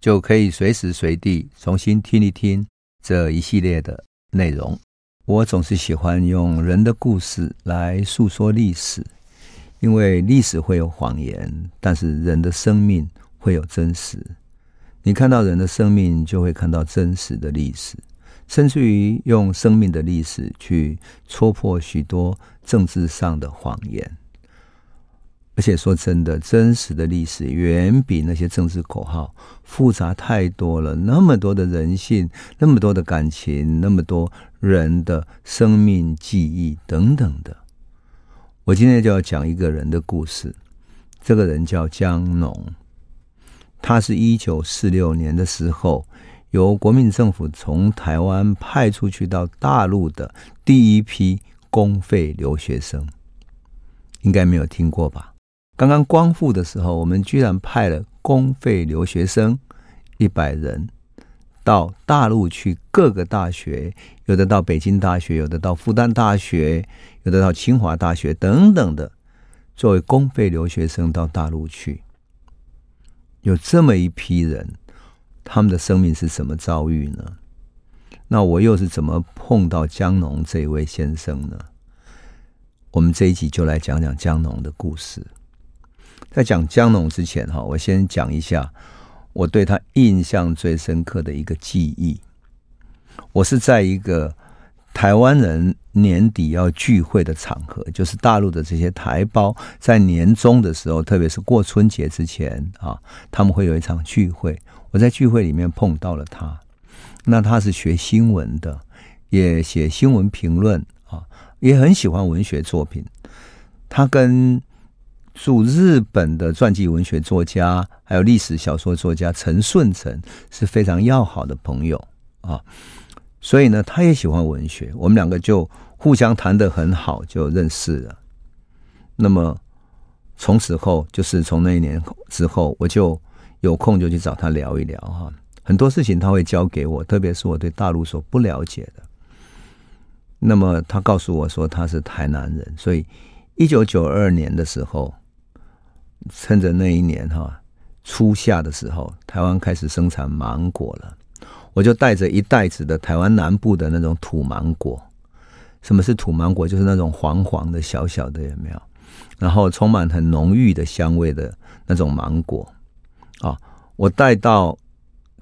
就可以随时随地重新听一听这一系列的内容。我总是喜欢用人的故事来诉说历史，因为历史会有谎言，但是人的生命会有真实。你看到人的生命，就会看到真实的历史，甚至于用生命的历史去戳破许多政治上的谎言。而且说真的，真实的历史远比那些政治口号复杂太多了。那么多的人性，那么多的感情，那么多人的生命、记忆等等的。我今天就要讲一个人的故事。这个人叫江农，他是一九四六年的时候由国民政府从台湾派出去到大陆的第一批公费留学生，应该没有听过吧？刚刚光复的时候，我们居然派了公费留学生一百人到大陆去各个大学，有的到北京大学，有的到复旦大学，有的到清华大学等等的，作为公费留学生到大陆去。有这么一批人，他们的生命是什么遭遇呢？那我又是怎么碰到江农这位先生呢？我们这一集就来讲讲江农的故事。在讲江农之前，哈，我先讲一下我对他印象最深刻的一个记忆。我是在一个台湾人年底要聚会的场合，就是大陆的这些台胞在年终的时候，特别是过春节之前啊，他们会有一场聚会。我在聚会里面碰到了他，那他是学新闻的，也写新闻评论啊，也很喜欢文学作品。他跟驻日本的传记文学作家，还有历史小说作家陈顺成是非常要好的朋友啊，所以呢，他也喜欢文学，我们两个就互相谈得很好，就认识了。那么从此后，就是从那一年之后，我就有空就去找他聊一聊哈，很多事情他会教给我，特别是我对大陆所不了解的。那么他告诉我说他是台南人，所以一九九二年的时候。趁着那一年哈初夏的时候，台湾开始生产芒果了，我就带着一袋子的台湾南部的那种土芒果。什么是土芒果？就是那种黄黄的、小小的，有没有？然后充满很浓郁的香味的那种芒果啊！我带到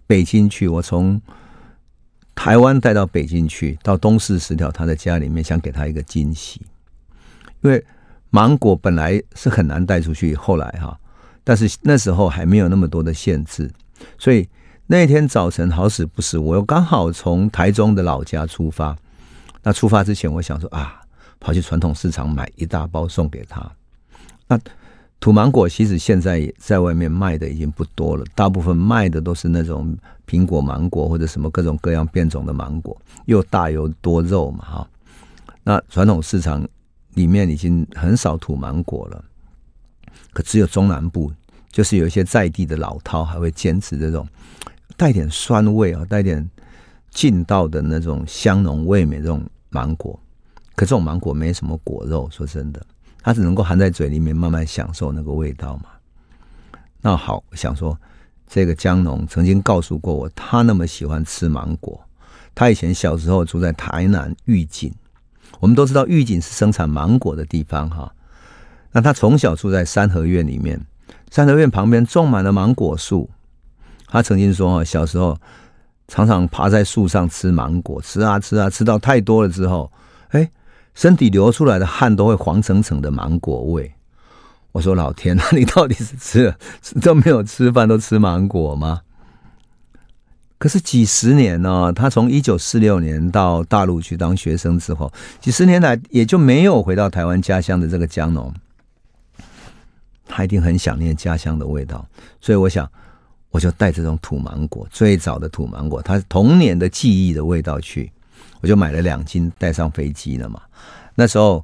北京去，我从台湾带到北京去，到东四十条他的家里面，想给他一个惊喜，因为。芒果本来是很难带出去，后来哈，但是那时候还没有那么多的限制，所以那天早晨好死不死，我又刚好从台中的老家出发。那出发之前，我想说啊，跑去传统市场买一大包送给他。那土芒果其实现在在外面卖的已经不多了，大部分卖的都是那种苹果芒果或者什么各种各样变种的芒果，又大又多肉嘛哈。那传统市场。里面已经很少土芒果了，可只有中南部，就是有一些在地的老饕还会坚持这种带点酸味啊，带点劲道的那种香浓味美这种芒果。可这种芒果没什么果肉，说真的，它只能够含在嘴里面慢慢享受那个味道嘛。那好，我想说，这个江农曾经告诉过我，他那么喜欢吃芒果，他以前小时候住在台南玉井。我们都知道玉井是生产芒果的地方哈，那他从小住在三合院里面，三合院旁边种满了芒果树。他曾经说，小时候常常爬在树上吃芒果，吃啊吃啊，吃到太多了之后，哎，身体流出来的汗都会黄澄澄的芒果味。我说老天，那你到底是吃了都没有吃饭都吃芒果吗？可是几十年呢，他从一九四六年到大陆去当学生之后，几十年来也就没有回到台湾家乡的这个江农，他一定很想念家乡的味道。所以我想，我就带这种土芒果，最早的土芒果，它童年的记忆的味道去，我就买了两斤带上飞机了嘛。那时候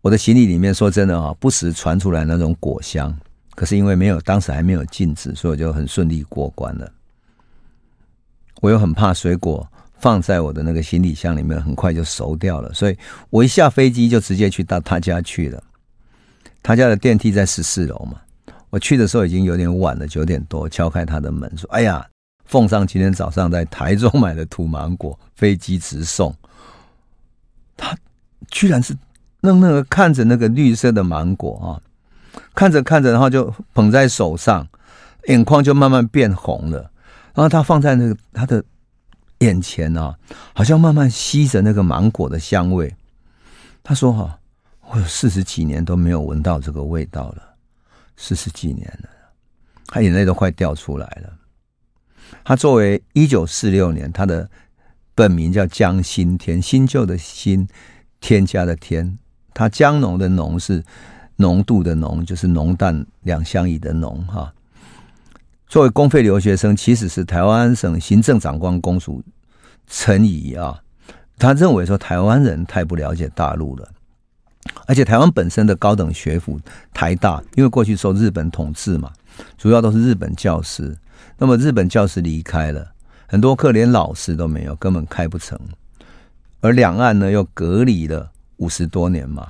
我的行李里面，说真的啊，不时传出来那种果香，可是因为没有，当时还没有禁止，所以就很顺利过关了。我又很怕水果放在我的那个行李箱里面，很快就熟掉了，所以我一下飞机就直接去到他家去了。他家的电梯在十四楼嘛。我去的时候已经有点晚了，九点多，敲开他的门说：“哎呀，奉上今天早上在台中买的土芒果，飞机直送。”他居然是愣愣的看着那个绿色的芒果啊，看着看着，然后就捧在手上，眼眶就慢慢变红了。然后他放在那个他的眼前啊，好像慢慢吸着那个芒果的香味。他说：“哈，我有四十几年都没有闻到这个味道了。”四十几年了，他眼泪都快掉出来了。他作为一九四六年，他的本名叫江新添，新旧的新，添加的添。他江农的农是浓度的浓，就是浓淡两相宜的浓哈。作为公费留学生，其实是台湾省行政长官公署陈仪啊，他认为说台湾人太不了解大陆了。而且台湾本身的高等学府台大，因为过去受日本统治嘛，主要都是日本教师。那么日本教师离开了，很多课连老师都没有，根本开不成。而两岸呢又隔离了五十多年嘛，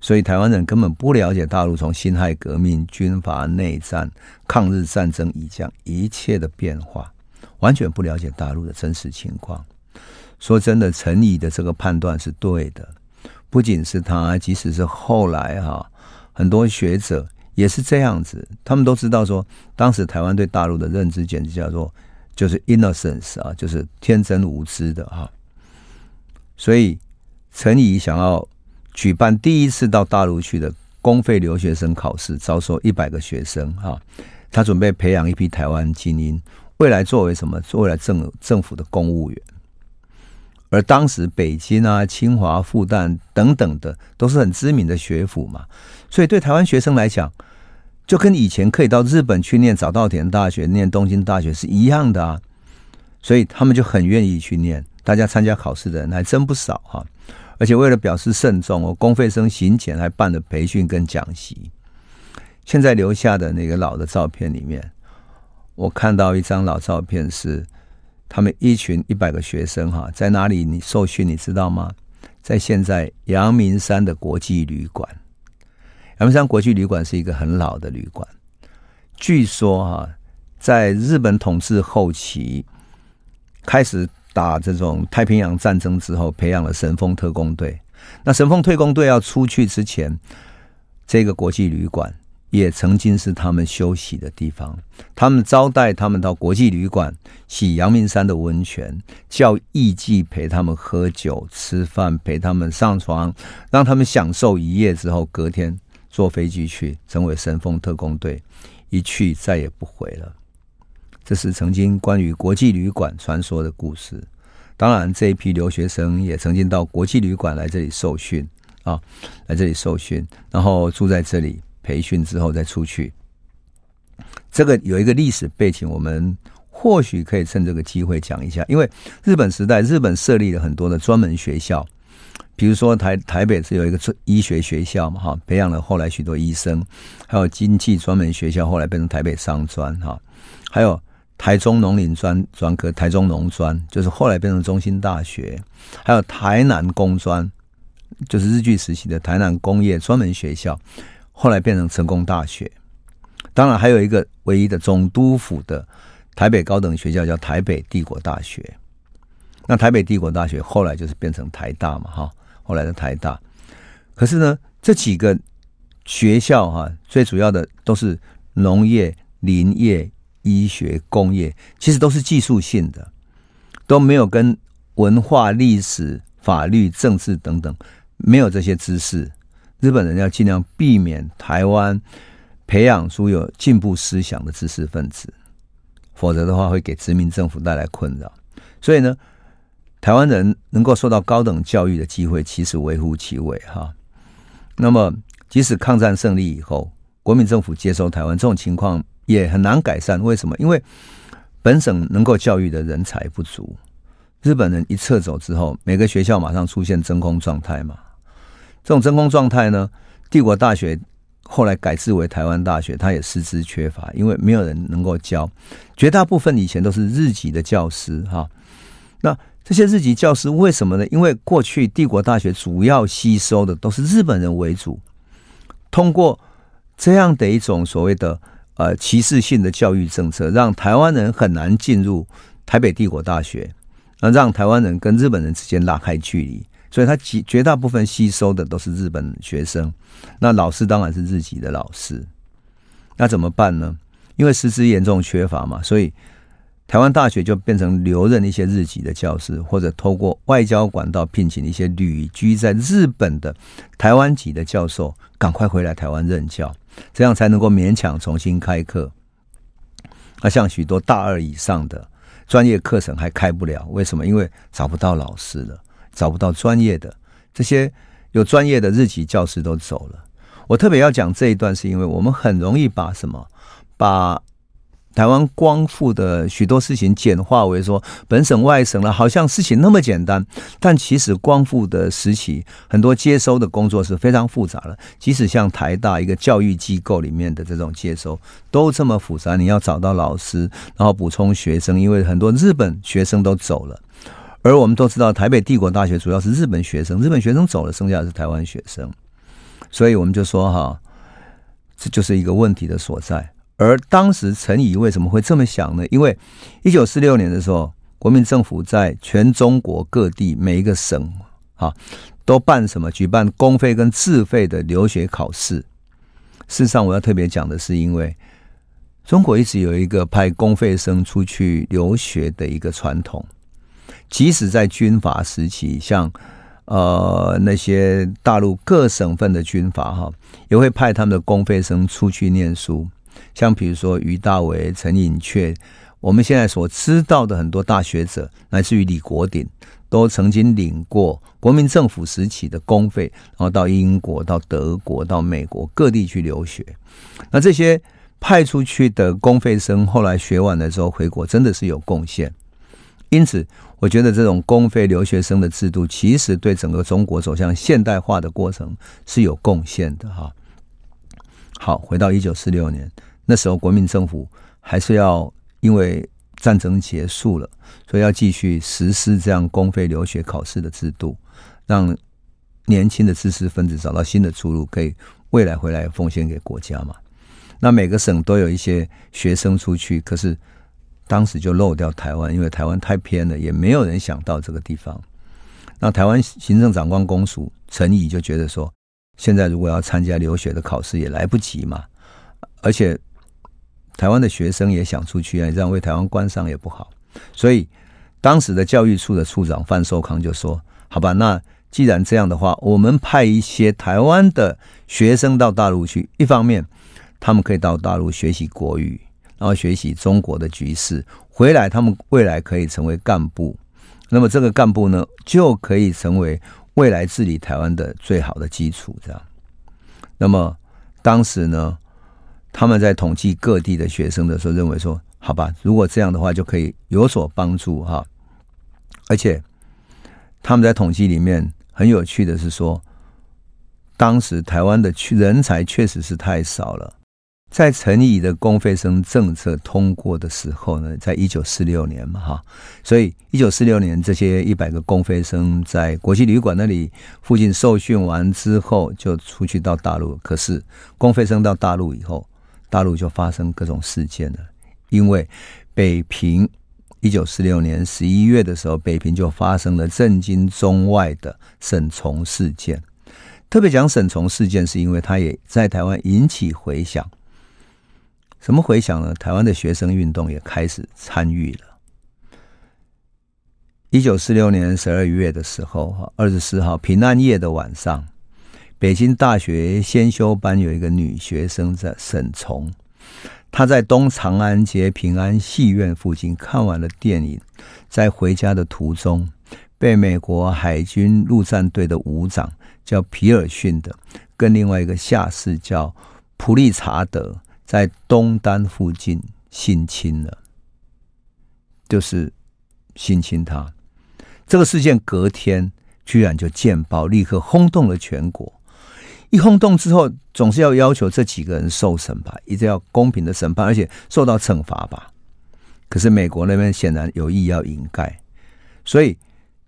所以台湾人根本不了解大陆从辛亥革命、军阀内战、抗日战争以降一切的变化，完全不了解大陆的真实情况。说真的，陈仪的这个判断是对的。不仅是他，即使是后来哈，很多学者也是这样子。他们都知道说，当时台湾对大陆的认知简直叫做就是 innocence 啊，就是天真无知的哈。所以陈仪想要举办第一次到大陆去的公费留学生考试，招收一百个学生哈。他准备培养一批台湾精英，未来作为什么？作为政政府的公务员。而当时北京啊、清华、复旦等等的都是很知名的学府嘛，所以对台湾学生来讲，就跟以前可以到日本去念早稻田大学、念东京大学是一样的啊，所以他们就很愿意去念。大家参加考试的人还真不少哈，而且为了表示慎重，我公费生行前还办了培训跟讲习。现在留下的那个老的照片里面，我看到一张老照片是。他们一群一百个学生哈，在哪里你受训？你知道吗？在现在阳明山的国际旅馆。阳明山国际旅馆是一个很老的旅馆。据说哈，在日本统治后期，开始打这种太平洋战争之后，培养了神风特工队。那神风特工队要出去之前，这个国际旅馆。也曾经是他们休息的地方，他们招待他们到国际旅馆洗阳明山的温泉，叫艺妓陪他们喝酒吃饭，陪他们上床，让他们享受一夜之后，隔天坐飞机去，成为神风特工队，一去再也不回了。这是曾经关于国际旅馆传说的故事。当然，这一批留学生也曾经到国际旅馆来这里受训啊，来这里受训，然后住在这里。培训之后再出去，这个有一个历史背景，我们或许可以趁这个机会讲一下。因为日本时代，日本设立了很多的专门学校，比如说台台北是有一个医学学校嘛，哈，培养了后来许多医生；还有经济专门学校，后来变成台北商专，哈，还有台中农林专专科，台中农专，就是后来变成中心大学；还有台南工专，就是日据时期的台南工业专门学校。后来变成成功大学，当然还有一个唯一的总督府的台北高等学校叫台北帝国大学。那台北帝国大学后来就是变成台大嘛，哈，后来的台大。可是呢，这几个学校哈，最主要的都是农业、林业、医学、工业，其实都是技术性的，都没有跟文化、历史、法律、政治等等没有这些知识。日本人要尽量避免台湾培养出有进步思想的知识分子，否则的话会给殖民政府带来困扰。所以呢，台湾人能够受到高等教育的机会其实微乎其微哈。那么，即使抗战胜利以后，国民政府接收台湾，这种情况也很难改善。为什么？因为本省能够教育的人才不足。日本人一撤走之后，每个学校马上出现真空状态嘛。这种真空状态呢，帝国大学后来改制为台湾大学，它也师资缺乏，因为没有人能够教。绝大部分以前都是日籍的教师哈。那这些日籍教师为什么呢？因为过去帝国大学主要吸收的都是日本人为主，通过这样的一种所谓的呃歧视性的教育政策，让台湾人很难进入台北帝国大学，那让台湾人跟日本人之间拉开距离，所以他绝绝大部分吸收的都是日本学生，那老师当然是日籍的老师，那怎么办呢？因为师资严重缺乏嘛，所以。台湾大学就变成留任一些日籍的教师，或者透过外交管道聘请一些旅居在日本的台湾籍的教授，赶快回来台湾任教，这样才能够勉强重新开课。那像许多大二以上的专业课程还开不了，为什么？因为找不到老师了，找不到专业的这些有专业的日籍教师都走了。我特别要讲这一段，是因为我们很容易把什么把。台湾光复的许多事情简化为说本省外省了，好像事情那么简单。但其实光复的时期，很多接收的工作是非常复杂的。即使像台大一个教育机构里面的这种接收，都这么复杂。你要找到老师，然后补充学生，因为很多日本学生都走了。而我们都知道，台北帝国大学主要是日本学生，日本学生走了，剩下的是台湾学生。所以我们就说哈，这就是一个问题的所在。而当时陈仪为什么会这么想呢？因为一九四六年的时候，国民政府在全中国各地每一个省啊，都办什么？举办公费跟自费的留学考试。事实上，我要特别讲的是，因为中国一直有一个派公费生出去留学的一个传统，即使在军阀时期，像呃那些大陆各省份的军阀哈，也会派他们的公费生出去念书。像比如说于大为、陈寅恪，我们现在所知道的很多大学者，乃至于李国鼎，都曾经领过国民政府时期的公费，然后到英国、到德国、到美国各地去留学。那这些派出去的公费生，后来学完了之后回国，真的是有贡献。因此，我觉得这种公费留学生的制度，其实对整个中国走向现代化的过程是有贡献的哈。好，回到一九四六年。那时候国民政府还是要因为战争结束了，所以要继续实施这样公费留学考试的制度，让年轻的知识分子找到新的出路，可以未来回来奉献给国家嘛。那每个省都有一些学生出去，可是当时就漏掉台湾，因为台湾太偏了，也没有人想到这个地方。那台湾行政长官公署陈仪就觉得说，现在如果要参加留学的考试也来不及嘛，而且。台湾的学生也想出去啊，这样为台湾官商也不好，所以当时的教育处的处长范寿康就说：“好吧，那既然这样的话，我们派一些台湾的学生到大陆去，一方面他们可以到大陆学习国语，然后学习中国的局势，回来他们未来可以成为干部，那么这个干部呢，就可以成为未来治理台湾的最好的基础。这样，那么当时呢？”他们在统计各地的学生的时候，认为说：“好吧，如果这样的话，就可以有所帮助哈。”而且他们在统计里面很有趣的是说，当时台湾的人才确实是太少了。在陈仪的公费生政策通过的时候呢，在一九四六年嘛哈，所以一九四六年这些一百个公费生在国际旅馆那里附近受训完之后，就出去到大陆。可是公费生到大陆以后，大陆就发生各种事件了，因为北平一九四六年十一月的时候，北平就发生了震惊中外的沈从事件。特别讲沈从事件，是因为他也在台湾引起回响。什么回响呢？台湾的学生运动也开始参与了。一九四六年十二月的时候，哈，二十四号平安夜的晚上。北京大学先修班有一个女学生在沈从，她在东长安街平安戏院附近看完了电影，在回家的途中，被美国海军陆战队的武长叫皮尔逊的，跟另外一个下士叫普利查德在东单附近性侵了，就是性侵他。这个事件隔天居然就见报，立刻轰动了全国。一轰动之后，总是要要求这几个人受审吧，一定要公平的审判，而且受到惩罚吧。可是美国那边显然有意要掩盖，所以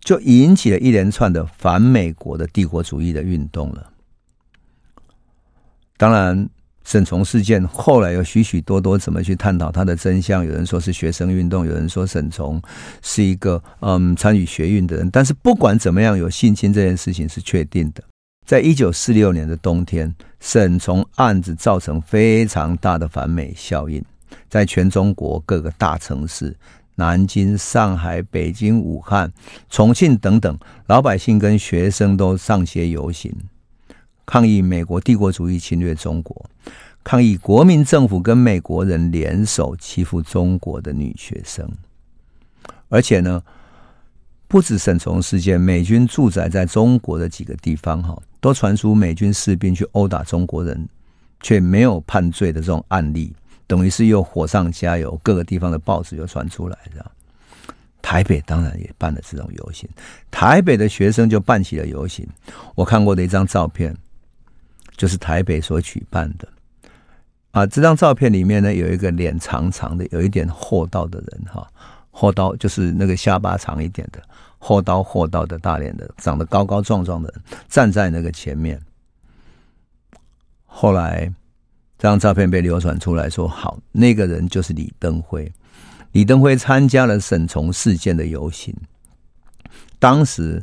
就引起了一连串的反美国的帝国主义的运动了。当然，沈从事件后来有许许多多怎么去探讨它的真相？有人说是学生运动，有人说沈从是一个嗯参与学运的人。但是不管怎么样，有性侵这件事情是确定的。在一九四六年的冬天，沈从案子造成非常大的反美效应，在全中国各个大城市，南京、上海、北京、武汉、重庆等等，老百姓跟学生都上街游行，抗议美国帝国主义侵略中国，抗议国民政府跟美国人联手欺负中国的女学生，而且呢，不止沈从事件，美军驻扎在中国的几个地方，哈。都传出美军士兵去殴打中国人，却没有判罪的这种案例，等于是又火上加油。各个地方的报纸又传出来，这样。台北当然也办了这种游行，台北的学生就办起了游行。我看过的一张照片，就是台北所举办的。啊，这张照片里面呢，有一个脸长长的、有一点厚道的人，哈，厚道就是那个下巴长一点的。厚道厚道的大脸的，长得高高壮壮的人站在那个前面。后来这张照片被流传出来说，好，那个人就是李登辉。李登辉参加了沈从事件的游行，当时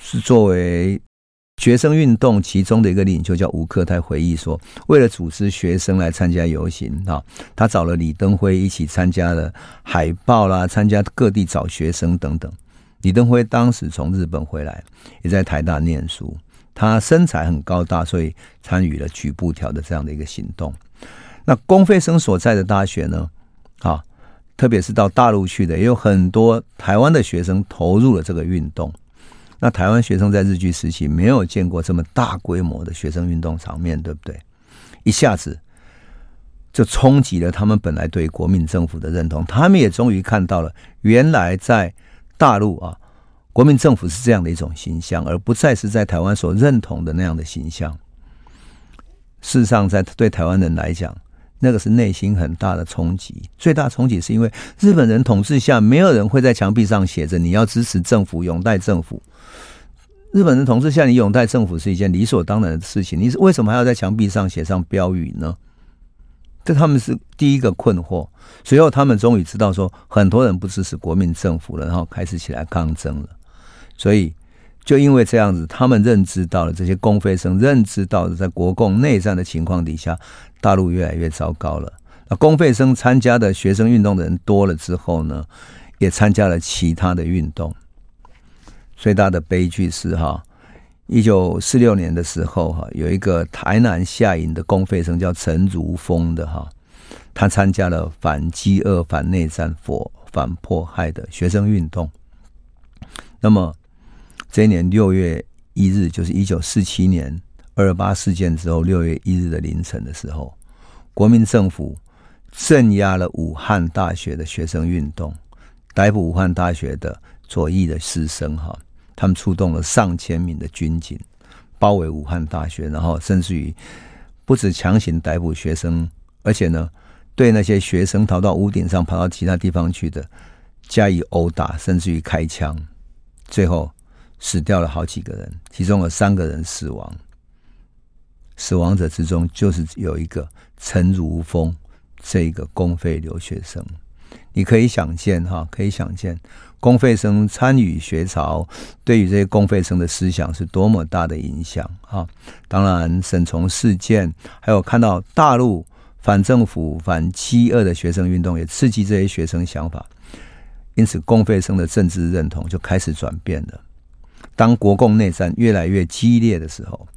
是作为学生运动其中的一个领袖，叫吴克泰回忆说，为了组织学生来参加游行啊，他找了李登辉一起参加了海报啦，参加各地找学生等等。李登辉当时从日本回来，也在台大念书。他身材很高大，所以参与了举布条的这样的一个行动。那公费生所在的大学呢？啊，特别是到大陆去的，也有很多台湾的学生投入了这个运动。那台湾学生在日据时期没有见过这么大规模的学生运动场面，对不对？一下子就冲击了他们本来对国民政府的认同。他们也终于看到了，原来在大陆啊，国民政府是这样的一种形象，而不再是在台湾所认同的那样的形象。事实上，在对台湾人来讲，那个是内心很大的冲击。最大冲击是因为日本人统治下，没有人会在墙壁上写着“你要支持政府，拥戴政府”。日本人统治下，你拥戴政府是一件理所当然的事情。你是为什么还要在墙壁上写上标语呢？这他们是第一个困惑。随后，他们终于知道说，很多人不支持国民政府了，然后开始起来抗争了。所以，就因为这样子，他们认知到了这些公费生认知到了，在国共内战的情况底下，大陆越来越糟糕了。那公费生参加的学生运动的人多了之后呢，也参加了其他的运动。最大的悲剧是哈，一九四六年的时候哈，有一个台南下营的公费生叫陈如峰的哈。他参加了反饥饿、反内战、反反迫害的学生运动。那么，这一年六月一日，就是一九四七年二二八事件之后六月一日的凌晨的时候，国民政府镇压了武汉大学的学生运动，逮捕武汉大学的左翼的师生。哈，他们出动了上千名的军警，包围武汉大学，然后甚至于不止强行逮捕学生，而且呢。对那些学生逃到屋顶上、跑到其他地方去的加以殴打，甚至于开枪，最后死掉了好几个人，其中有三个人死亡。死亡者之中，就是有一个陈如风这一个公费留学生。你可以想见，哈，可以想见，公费生参与学潮，对于这些公费生的思想是多么大的影响啊！当然，沈从事件，还有看到大陆。反政府、反饥饿的学生运动也刺激这些学生想法，因此公费生的政治认同就开始转变了。当国共内战越来越激烈的时候，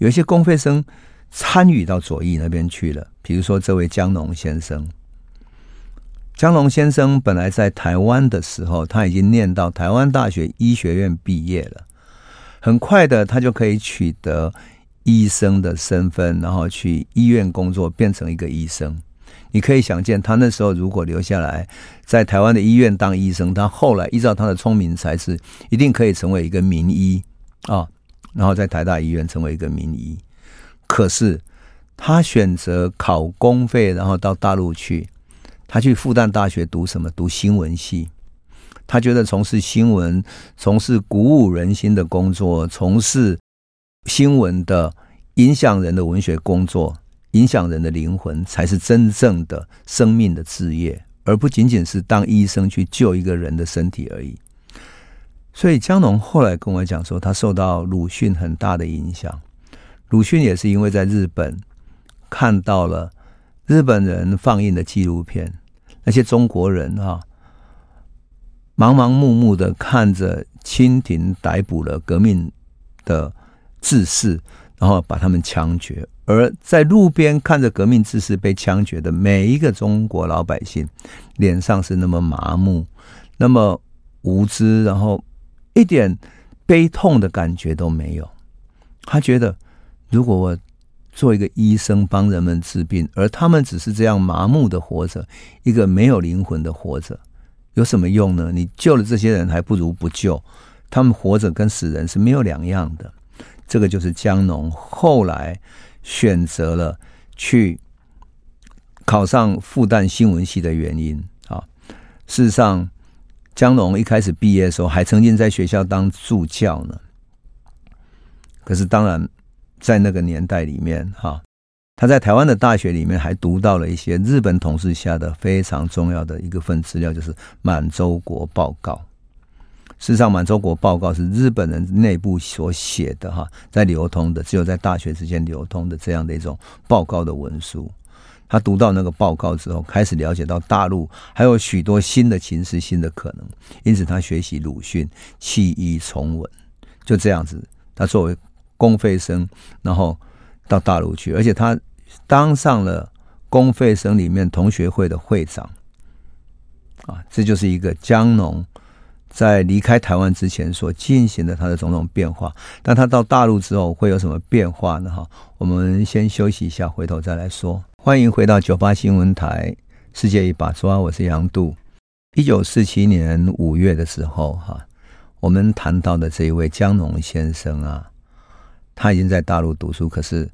有一些公费生参与到左翼那边去了。比如说这位江龙先生，江龙先生本来在台湾的时候，他已经念到台湾大学医学院毕业了，很快的他就可以取得医生的身份，然后去医院工作，变成一个医生。你可以想见，他那时候如果留下来在台湾的医院当医生，他后来依照他的聪明才智，一定可以成为一个名医啊。然后在台大医院成为一个名医。可是他选择考公费，然后到大陆去。他去复旦大学读什么？读新闻系。他觉得从事新闻、从事鼓舞人心的工作，从事新闻的影响人的文学工作，影响人的灵魂，才是真正的生命的志业，而不仅仅是当医生去救一个人的身体而已。所以江农后来跟我讲说，他受到鲁迅很大的影响。鲁迅也是因为在日本看到了日本人放映的纪录片，那些中国人啊。盲盲目目的看着清廷逮捕了革命的志士，然后把他们枪决；而在路边看着革命志士被枪决的每一个中国老百姓，脸上是那么麻木、那么无知，然后一点悲痛的感觉都没有。他觉得，如果我做一个医生帮人们治病，而他们只是这样麻木的活着，一个没有灵魂的活着。有什么用呢？你救了这些人，还不如不救。他们活着跟死人是没有两样的。这个就是江农后来选择了去考上复旦新闻系的原因啊。事实上，江农一开始毕业的时候，还曾经在学校当助教呢。可是，当然在那个年代里面，哈。他在台湾的大学里面还读到了一些日本统治下的非常重要的一个份资料，就是《满洲国报告》。事实上，《满洲国报告》是日本人内部所写的，哈，在流通的，只有在大学之间流通的这样的一种报告的文书。他读到那个报告之后，开始了解到大陆还有许多新的情势、新的可能，因此他学习鲁迅，弃医从文。就这样子，他作为公费生，然后到大陆去，而且他。当上了公费生里面同学会的会长，啊，这就是一个江农在离开台湾之前所进行的他的种种变化。但他到大陆之后会有什么变化呢？哈，我们先休息一下，回头再来说。欢迎回到九八新闻台，世界一把抓，我是杨度。一九四七年五月的时候，哈，我们谈到的这一位江农先生啊，他已经在大陆读书，可是。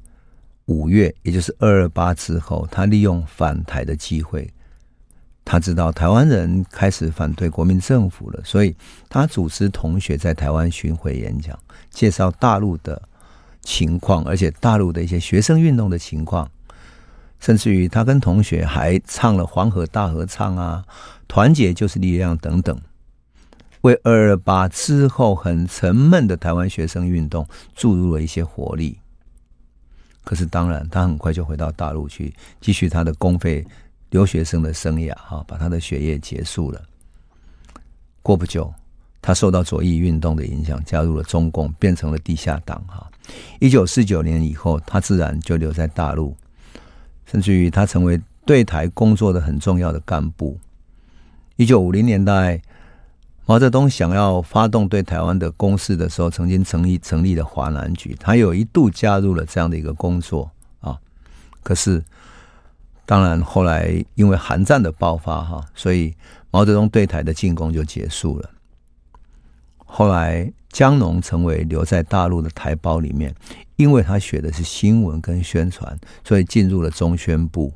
五月，也就是二二八之后，他利用返台的机会，他知道台湾人开始反对国民政府了，所以他组织同学在台湾巡回演讲，介绍大陆的情况，而且大陆的一些学生运动的情况，甚至于他跟同学还唱了《黄河大合唱》啊，《团结就是力量》等等，为二二八之后很沉闷的台湾学生运动注入了一些活力。可是，当然，他很快就回到大陆去，继续他的公费留学生的生涯，哈，把他的学业结束了。过不久，他受到左翼运动的影响，加入了中共，变成了地下党，哈。一九四九年以后，他自然就留在大陆，甚至于他成为对台工作的很重要的干部。一九五零年代。毛泽东想要发动对台湾的攻势的时候，曾经成立成立了华南局，他有一度加入了这样的一个工作啊。可是，当然后来因为韩战的爆发哈，所以毛泽东对台的进攻就结束了。后来江农成为留在大陆的台胞里面，因为他学的是新闻跟宣传，所以进入了中宣部，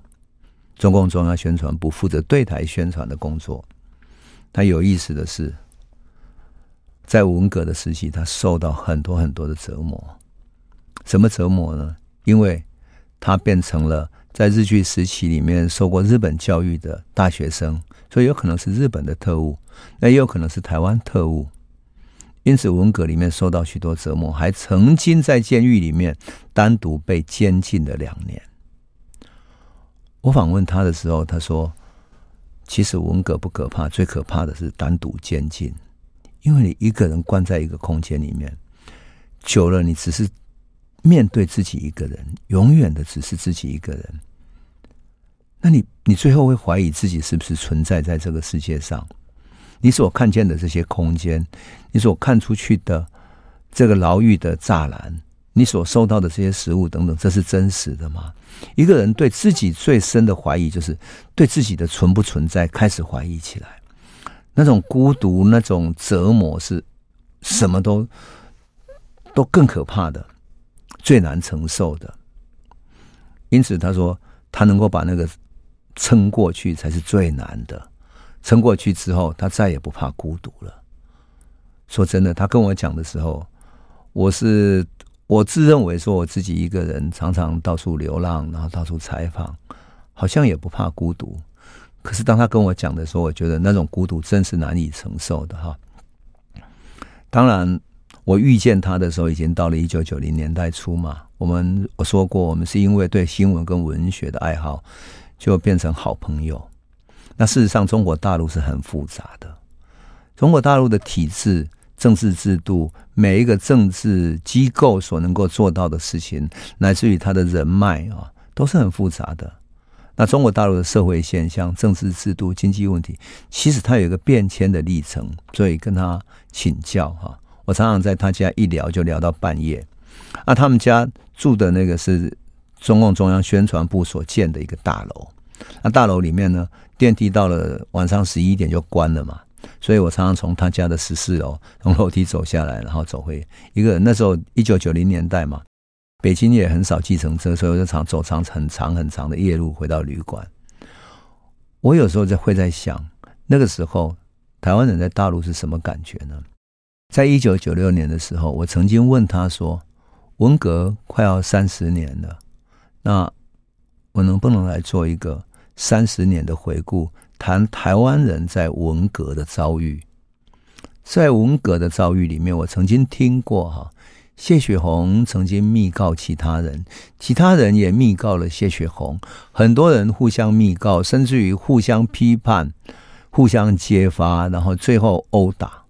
中共中央宣传部负责对台宣传的工作。他有意思的是，在文革的时期，他受到很多很多的折磨。什么折磨呢？因为他变成了在日据时期里面受过日本教育的大学生，所以有可能是日本的特务，那也有可能是台湾特务。因此，文革里面受到许多折磨，还曾经在监狱里面单独被监禁了两年。我访问他的时候，他说。其实文革不可怕，最可怕的是单独监禁，因为你一个人关在一个空间里面，久了，你只是面对自己一个人，永远的只是自己一个人。那你，你最后会怀疑自己是不是存在在这个世界上？你所看见的这些空间，你所看出去的这个牢狱的栅栏，你所收到的这些食物等等，这是真实的吗？一个人对自己最深的怀疑，就是对自己的存不存在开始怀疑起来。那种孤独，那种折磨，是什么都都更可怕的，最难承受的。因此，他说他能够把那个撑过去，才是最难的。撑过去之后，他再也不怕孤独了。说真的，他跟我讲的时候，我是我自认为说我自己一个人常常到处流浪，然后到处采访，好像也不怕孤独。可是当他跟我讲的时候，我觉得那种孤独真是难以承受的哈。当然，我遇见他的时候已经到了一九九零年代初嘛。我们我说过，我们是因为对新闻跟文学的爱好，就变成好朋友。那事实上，中国大陆是很复杂的。中国大陆的体制、政治制度，每一个政治机构所能够做到的事情，乃至于他的人脉啊，都是很复杂的。那中国大陆的社会现象、政治制度、经济问题，其实它有一个变迁的历程。所以跟他请教哈，我常常在他家一聊就聊到半夜。那他们家住的那个是中共中央宣传部所建的一个大楼。那大楼里面呢，电梯到了晚上十一点就关了嘛，所以我常常从他家的十四楼 从楼梯走下来，然后走回一个人。那时候一九九零年代嘛，北京也很少计程车，所以我就常走长很长很长的夜路回到旅馆。我有时候就会在想，那个时候台湾人在大陆是什么感觉呢？在一九九六年的时候，我曾经问他说：“文革快要三十年了，那我能不能来做一个？”三十年的回顾，谈台湾人在文革的遭遇。在文革的遭遇里面，我曾经听过哈，谢雪红曾经密告其他人，其他人也密告了谢雪红，很多人互相密告，甚至于互相批判、互相揭发，然后最后殴打。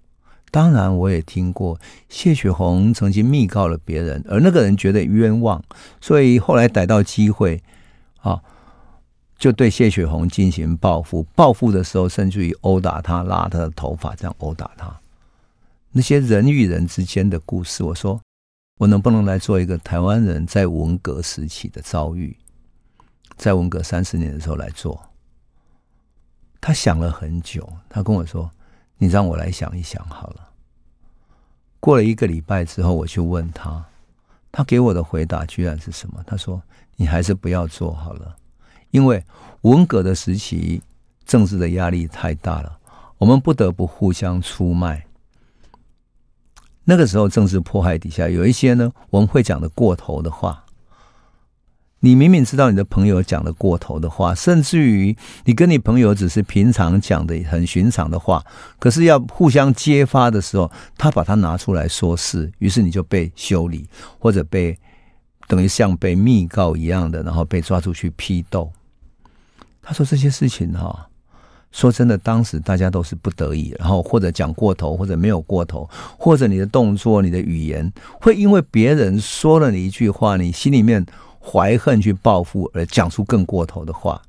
当然，我也听过谢雪红曾经密告了别人，而那个人觉得冤枉，所以后来逮到机会啊。就对谢雪红进行报复，报复的时候甚至于殴打他，拉他的头发，这样殴打他。那些人与人之间的故事，我说我能不能来做一个台湾人在文革时期的遭遇，在文革三十年的时候来做。他想了很久，他跟我说：“你让我来想一想好了。”过了一个礼拜之后，我去问他，他给我的回答居然是什么？他说：“你还是不要做好了。”因为文革的时期，政治的压力太大了，我们不得不互相出卖。那个时候，政治迫害底下，有一些呢，我们会讲的过头的话。你明明知道你的朋友讲的过头的话，甚至于你跟你朋友只是平常讲的很寻常的话，可是要互相揭发的时候，他把它拿出来说事，于是你就被修理，或者被等于像被密告一样的，然后被抓出去批斗。他说这些事情哈，说真的，当时大家都是不得已，然后或者讲过头，或者没有过头，或者你的动作、你的语言，会因为别人说了你一句话，你心里面怀恨去报复，而讲出更过头的话。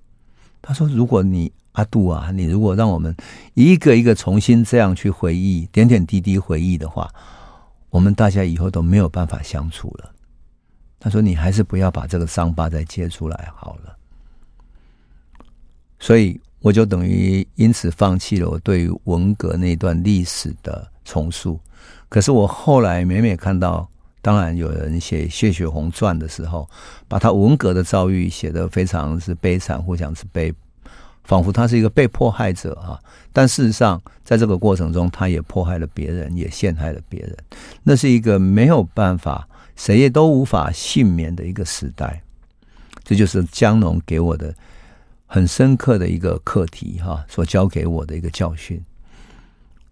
他说，如果你阿杜啊，你如果让我们一个一个重新这样去回忆，点点滴滴回忆的话，我们大家以后都没有办法相处了。他说，你还是不要把这个伤疤再揭出来好了。所以我就等于因此放弃了我对于文革那段历史的重塑。可是我后来每每看到，当然有人写谢雪红传的时候，把他文革的遭遇写得非常是悲惨，或者是被仿佛他是一个被迫害者啊。但事实上，在这个过程中，他也迫害了别人，也陷害了别人。那是一个没有办法，谁也都无法幸免的一个时代。这就是江农给我的。很深刻的一个课题哈，所教给我的一个教训。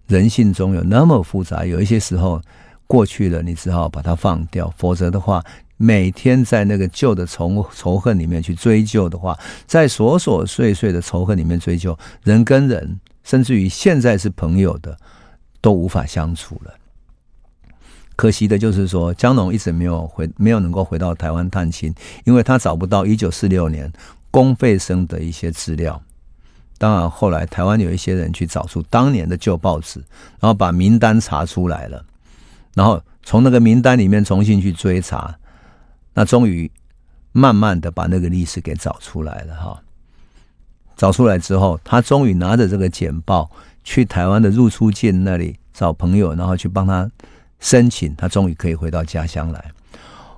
人性中有那么复杂，有一些时候过去了，你只好把它放掉，否则的话，每天在那个旧的仇仇恨里面去追究的话，在琐琐碎碎的仇恨里面追究，人跟人，甚至于现在是朋友的，都无法相处了。可惜的就是说，江龙一直没有回，没有能够回到台湾探亲，因为他找不到一九四六年。公费生的一些资料，当然后来台湾有一些人去找出当年的旧报纸，然后把名单查出来了。然后从那个名单里面重新去追查，那终于慢慢的把那个历史给找出来了哈。找出来之后，他终于拿着这个简报去台湾的入出境那里找朋友，然后去帮他申请，他终于可以回到家乡来。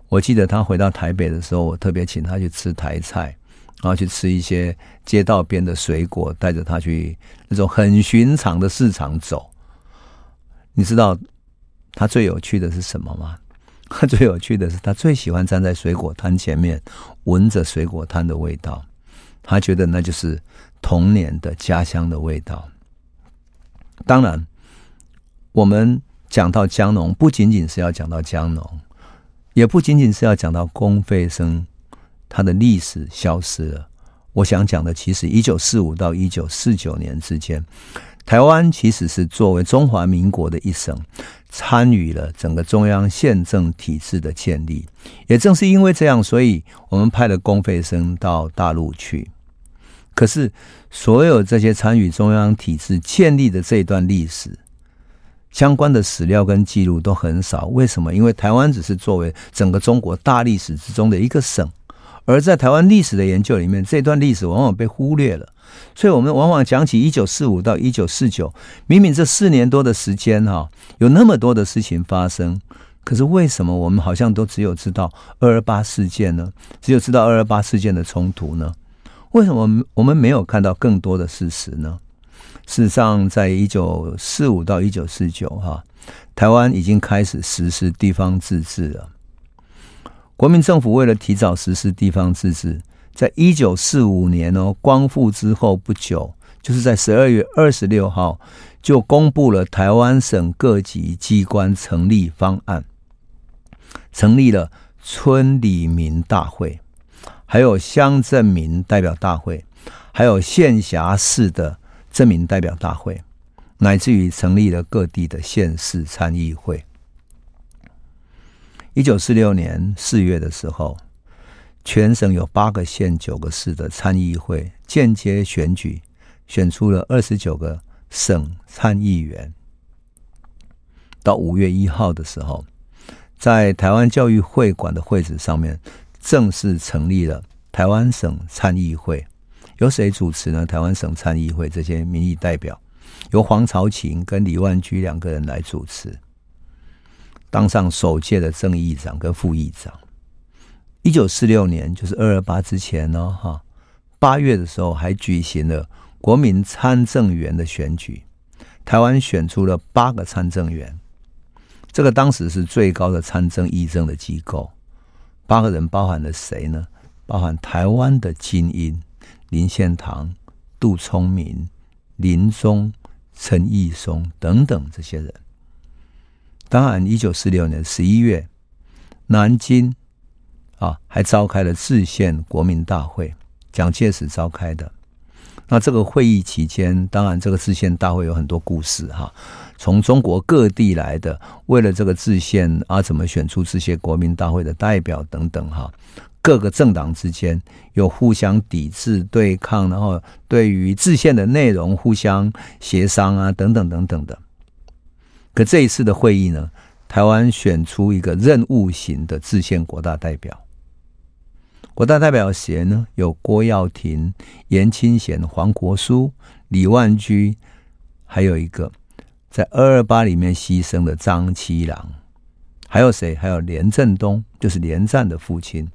我记得他回到台北的时候，我特别请他去吃台菜，然后去吃一些街道边的水果，带着他去那种很寻常的市场走。你知道他最有趣的是什么吗？他最有趣的是他最喜欢站在水果摊前面，闻着水果摊的味道，他觉得那就是童年的家乡的味道。当然，我们讲到江农，不仅仅是要讲到江农，也不仅仅是要讲到公费生，他的历史消失了。我想讲的，其实一九四五到一九四九年之间。台湾其实是作为中华民国的一省，参与了整个中央宪政体制的建立。也正是因为这样，所以我们派了公费生到大陆去。可是，所有这些参与中央体制建立的这一段历史，相关的史料跟记录都很少。为什么？因为台湾只是作为整个中国大历史之中的一个省。而在台湾历史的研究里面，这段历史往往被忽略了，所以我们往往讲起一九四五到一九四九，明明这四年多的时间哈，有那么多的事情发生，可是为什么我们好像都只有知道二二八事件呢？只有知道二二八事件的冲突呢？为什么我们没有看到更多的事实呢？事实上，在一九四五到一九四九哈，台湾已经开始实施地方自治了。国民政府为了提早实施地方自治，在一九四五年哦，光复之后不久，就是在十二月二十六号，就公布了台湾省各级机关成立方案，成立了村里民大会，还有乡镇民代表大会，还有县辖市的镇民代表大会，乃至于成立了各地的县市参议会。一九四六年四月的时候，全省有八个县、九个市的参议会间接选举，选出了二十九个省参议员。到五月一号的时候，在台湾教育会馆的会址上面，正式成立了台湾省参议会。由谁主持呢？台湾省参议会这些民意代表，由黄朝琴跟李万居两个人来主持。当上首届的正议长跟副议长。一九四六年，就是二二八之前呢，哈，八月的时候还举行了国民参政员的选举，台湾选出了八个参政员，这个当时是最高的参政议政的机构。八个人包含了谁呢？包含台湾的精英林献堂、杜聪明、林宗、陈毅松等等这些人。当然，一九四六年十一月，南京啊还召开了制宪国民大会，蒋介石召开的。那这个会议期间，当然这个制宪大会有很多故事哈，从中国各地来的，为了这个制宪啊，怎么选出这些国民大会的代表等等哈，各个政党之间有互相抵制对抗，然后对于制宪的内容互相协商啊等等等等的。可这一次的会议呢，台湾选出一个任务型的制宪国大代表。国大代表谁呢？有郭耀廷、严清贤、黄国书、李万居，还有一个在二二八里面牺牲的张七郎，还有谁？还有连震东，就是连战的父亲。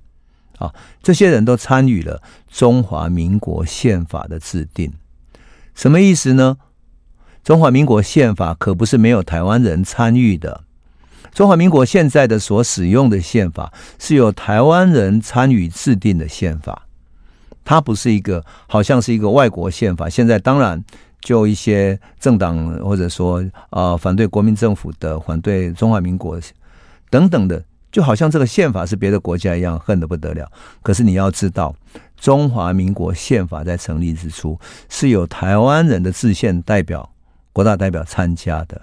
啊，这些人都参与了中华民国宪法的制定。什么意思呢？中华民国宪法可不是没有台湾人参与的。中华民国现在的所使用的宪法是由台湾人参与制定的宪法，它不是一个好像是一个外国宪法。现在当然就一些政党或者说啊、呃、反对国民政府的、反对中华民国等等的，就好像这个宪法是别的国家一样，恨得不得了。可是你要知道，中华民国宪法在成立之初是由台湾人的制宪代表。国大代表参加的。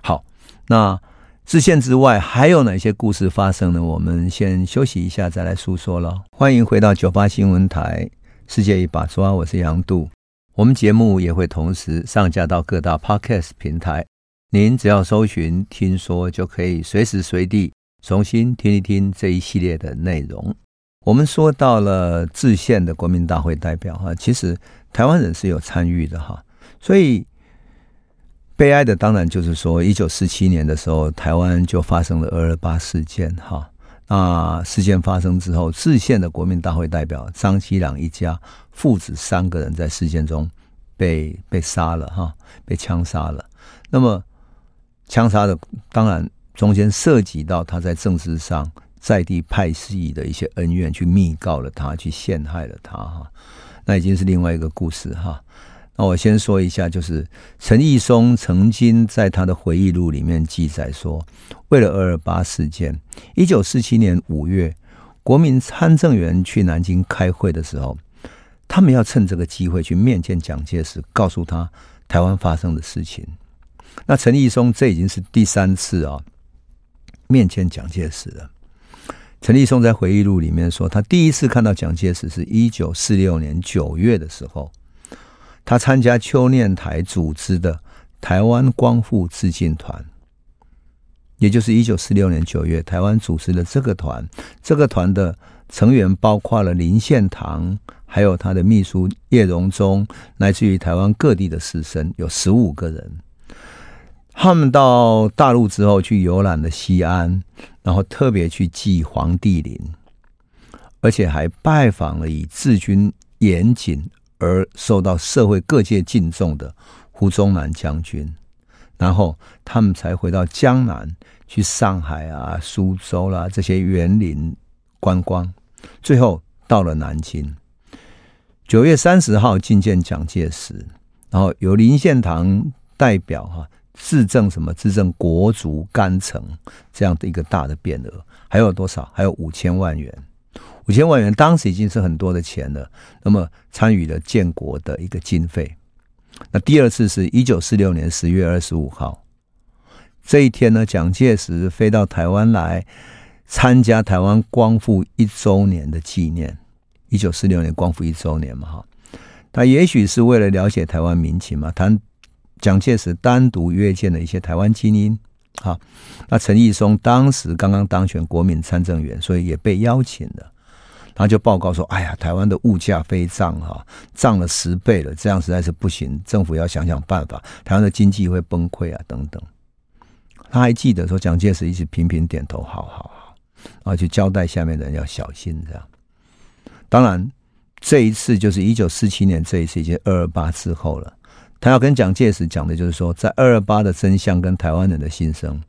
好，那制宪之外还有哪些故事发生呢？我们先休息一下，再来诉说了。欢迎回到九八新闻台，世界一把抓，我是杨度。我们节目也会同时上架到各大 Podcast 平台。您只要搜寻“听说”，就可以随时随地重新听一听这一系列的内容。我们说到了制宪的国民大会代表哈，其实台湾人是有参与的哈，所以悲哀的当然就是说，一九四七年的时候，台湾就发生了二二八事件哈。那事件发生之后，自县的国民大会代表张其朗一家父子三个人在事件中被被杀了哈，被枪杀了。那么枪杀的，当然中间涉及到他在政治上在地派系的一些恩怨，去密告了他，去陷害了他哈，那已经是另外一个故事哈。那我先说一下，就是陈毅松曾经在他的回忆录里面记载说，为了二二八事件，一九四七年五月，国民参政员去南京开会的时候，他们要趁这个机会去面见蒋介石，告诉他台湾发生的事情。那陈毅松这已经是第三次啊，面见蒋介石了。陈毅松在回忆录里面说，他第一次看到蒋介石是一九四六年九月的时候，他参加邱念台组织的台湾光复致敬团，也就是一九四六年九月，台湾组织的这个团，这个团的成员包括了林献堂，还有他的秘书叶荣钟，来自于台湾各地的士绅，有十五个人。他们到大陆之后，去游览了西安，然后特别去祭黄帝陵，而且还拜访了以治军严谨而受到社会各界敬重的胡宗南将军。然后他们才回到江南，去上海啊、苏州啦、这些园林观光。最后到了南京，九月三十号觐见蒋介石，然后由林献堂代表哈、啊。自赠什么？自证国族干城这样的一个大的匾额，还有多少？还有五千万元。五千万元当时已经是很多的钱了。那么参与了建国的一个经费。那第二次是一九四六年十月二十五号这一天呢，蒋介石飞到台湾来参加台湾光复一周年的纪念。一九四六年光复一周年嘛，哈，他也许是为了了解台湾民情嘛，他。蒋介石单独约见了一些台湾精英，好，那陈毅松当时刚刚当选国民参政员，所以也被邀请了。他就报告说：“哎呀，台湾的物价飞涨，哈，涨了十倍了，这样实在是不行，政府要想想办法，台湾的经济会崩溃啊，等等。”他还记得说，蒋介石一直频频点头，好好好，然后就交代下面的人要小心这样。当然，这一次就是一九四七年这一次，已经二二八之后了。他要跟蒋介石讲的就是说，在二二八的真相跟台湾人的心声，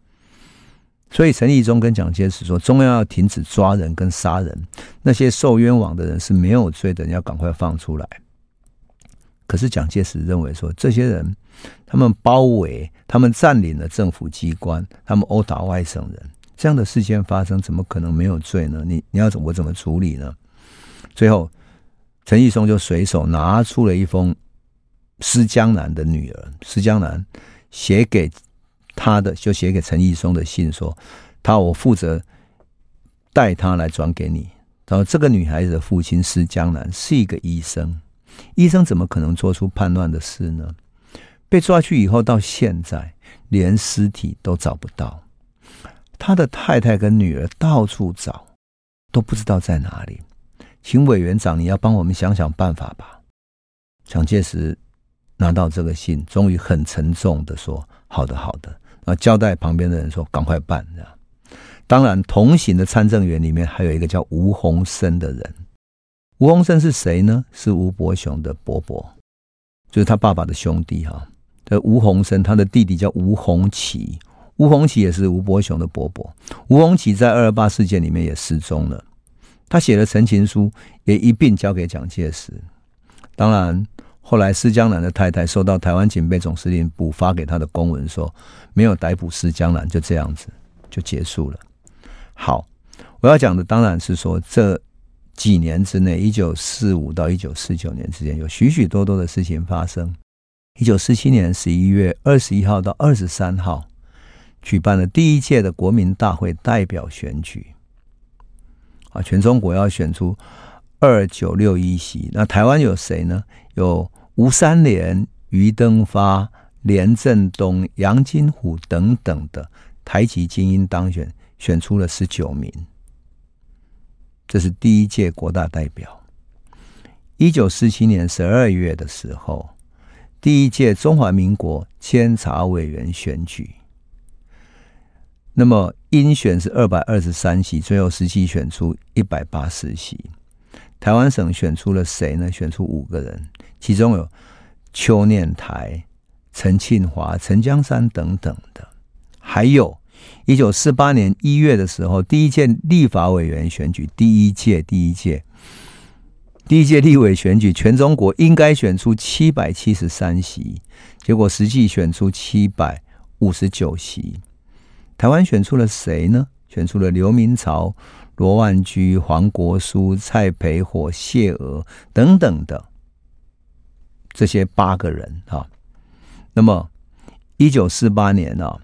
所以陈毅中跟蒋介石说，中央要停止抓人跟杀人，那些受冤枉的人是没有罪的你，要赶快放出来。可是蒋介石认为说，这些人他们包围，他们占领了政府机关，他们殴打外省人，这样的事件发生，怎么可能没有罪呢？你你要怎么怎么处理呢？最后，陈毅松就随手拿出了一封。施江南的女儿施江南写给他的，就写给陈毅松的信说：“他我负责带他来转给你。”然后这个女孩子的父亲是江南是一个医生，医生怎么可能做出叛乱的事呢？被抓去以后，到现在连尸体都找不到，他的太太跟女儿到处找，都不知道在哪里。请委员长，你要帮我们想想办法吧。蒋介石。拿到这个信，终于很沉重的说：“好的，好的。”然后交代旁边的人说：“赶快办。”这样。当然，同行的参政员里面还有一个叫吴鸿生的人。吴鸿生是谁呢？是吴伯雄的伯伯，就是他爸爸的兄弟哈。这吴鸿生，他的弟弟叫吴鸿起，吴鸿起也是吴伯雄的伯伯。吴鸿起在二二八事件里面也失踪了，他写了陈情书，也一并交给蒋介石。当然。后来，施江南的太太收到台湾警备总司令部发给他的公文，说没有逮捕施江南，就这样子就结束了。好，我要讲的当然是说，这几年之内，一九四五到一九四九年之间，有许许多多的事情发生。一九四七年十一月二十一号到二十三号，举办了第一届的国民大会代表选举。啊，全中国要选出二九六一席，那台湾有谁呢？有。吴三连、余登发、连振东、杨金虎等等的台籍精英当选，选出了十九名。这是第一届国大代表。一九四七年十二月的时候，第一届中华民国监察委员选举，那么应选是二百二十三席，最后实际选出一百八十席。台湾省选出了谁呢？选出五个人，其中有邱念台、陈庆华、陈江山等等的，还有一九四八年一月的时候，第一届立法委员选举，第一届第一届第一届立委选举，全中国应该选出七百七十三席，结果实际选出七百五十九席。台湾选出了谁呢？选出了刘明朝。罗万居、黄国书、蔡培火、谢娥等等的这些八个人啊，那么一九四八年啊，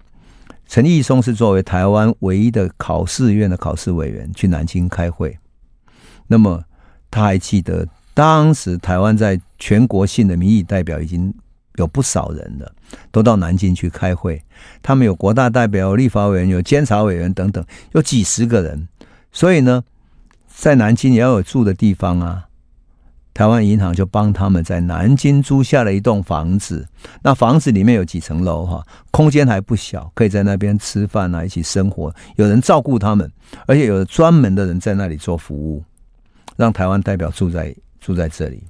陈毅松是作为台湾唯一的考试院的考试委员去南京开会。那么他还记得，当时台湾在全国性的民意代表已经有不少人了，都到南京去开会。他们有国大代表、立法委员、有监察委员等等，有几十个人。所以呢，在南京也要有住的地方啊。台湾银行就帮他们在南京租下了一栋房子。那房子里面有几层楼哈，空间还不小，可以在那边吃饭啊，一起生活，有人照顾他们，而且有专门的人在那里做服务，让台湾代表住在住在这里。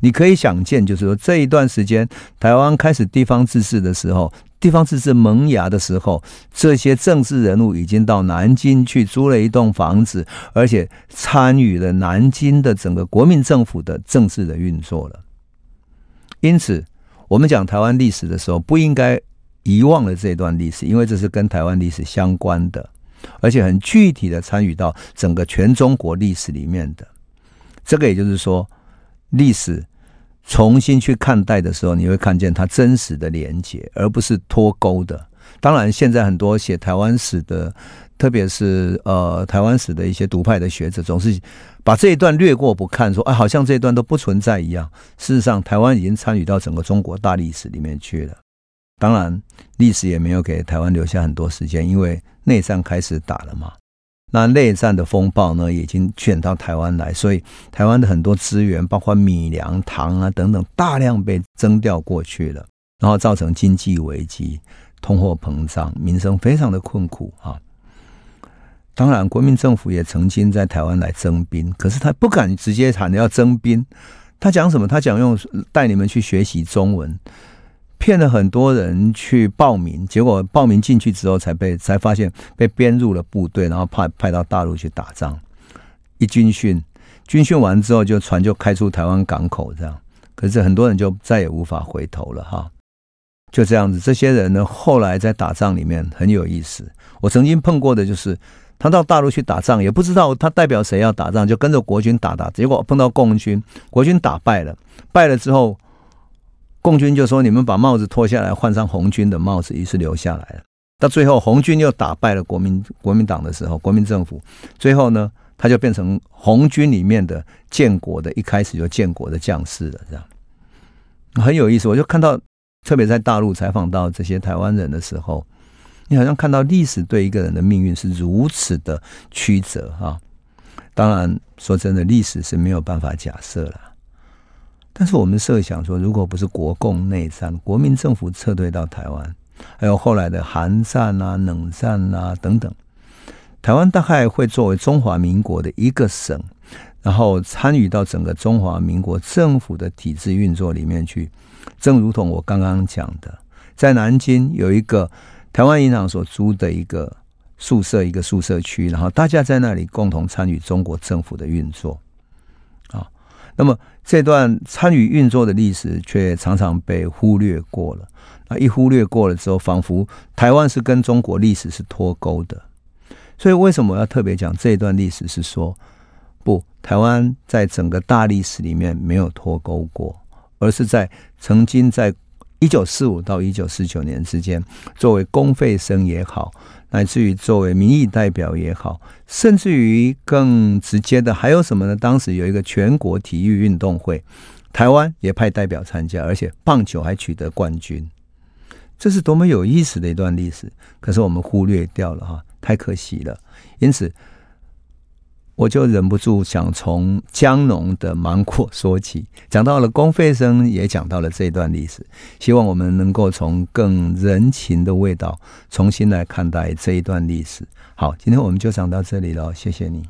你可以想见，就是说这一段时间台湾开始地方自治的时候。地方自治萌芽的时候，这些政治人物已经到南京去租了一栋房子，而且参与了南京的整个国民政府的政治的运作了。因此，我们讲台湾历史的时候，不应该遗忘了这段历史，因为这是跟台湾历史相关的，而且很具体的参与到整个全中国历史里面的。这个也就是说，历史。重新去看待的时候，你会看见它真实的连接，而不是脱钩的。当然，现在很多写台湾史的，特别是呃台湾史的一些独派的学者，总是把这一段略过不看，说哎，好像这一段都不存在一样。事实上，台湾已经参与到整个中国大历史里面去了。当然，历史也没有给台湾留下很多时间，因为内战开始打了嘛。那内战的风暴呢，已经卷到台湾来，所以台湾的很多资源，包括米粮、糖啊等等，大量被征调过去了，然后造成经济危机、通货膨胀，民生非常的困苦啊。当然，国民政府也曾经在台湾来征兵，可是他不敢直接喊要征兵，他讲什么？他讲用带你们去学习中文。骗了很多人去报名，结果报名进去之后，才被才发现被编入了部队，然后派派到大陆去打仗。一军训，军训完之后，就船就开出台湾港口，这样。可是很多人就再也无法回头了，哈。就这样子，这些人呢，后来在打仗里面很有意思。我曾经碰过的就是，他到大陆去打仗，也不知道他代表谁要打仗，就跟着国军打打，结果碰到共军，国军打败了，败了之后。共军就说：“你们把帽子脱下来，换上红军的帽子。”于是留下来了。到最后，红军又打败了国民国民党的时候，国民政府最后呢，他就变成红军里面的建国的，一开始就建国的将士了。这样很有意思。我就看到，特别在大陆采访到这些台湾人的时候，你好像看到历史对一个人的命运是如此的曲折啊！当然，说真的，历史是没有办法假设了。但是我们设想说，如果不是国共内战，国民政府撤退到台湾，还有后来的韩战啊、冷战啊等等，台湾大概会作为中华民国的一个省，然后参与到整个中华民国政府的体制运作里面去。正如同我刚刚讲的，在南京有一个台湾银行所租的一个宿舍，一个宿舍区，然后大家在那里共同参与中国政府的运作。那么。这段参与运作的历史却常常被忽略过了。那一忽略过了之后，仿佛台湾是跟中国历史是脱钩的。所以，为什么我要特别讲这一段历史？是说，不，台湾在整个大历史里面没有脱钩过，而是在曾经在一九四五到一九四九年之间，作为公费生也好。乃至于作为民意代表也好，甚至于更直接的还有什么呢？当时有一个全国体育运动会，台湾也派代表参加，而且棒球还取得冠军这是多么有意思的一段历史，可是我们忽略掉了哈，太可惜了。因此，我就忍不住想从江农的芒果说起，讲到了公费生，也讲到了这一段历史。希望我们能够从更人情的味道重新来看待这一段历史。好，今天我们就讲到这里了，谢谢你。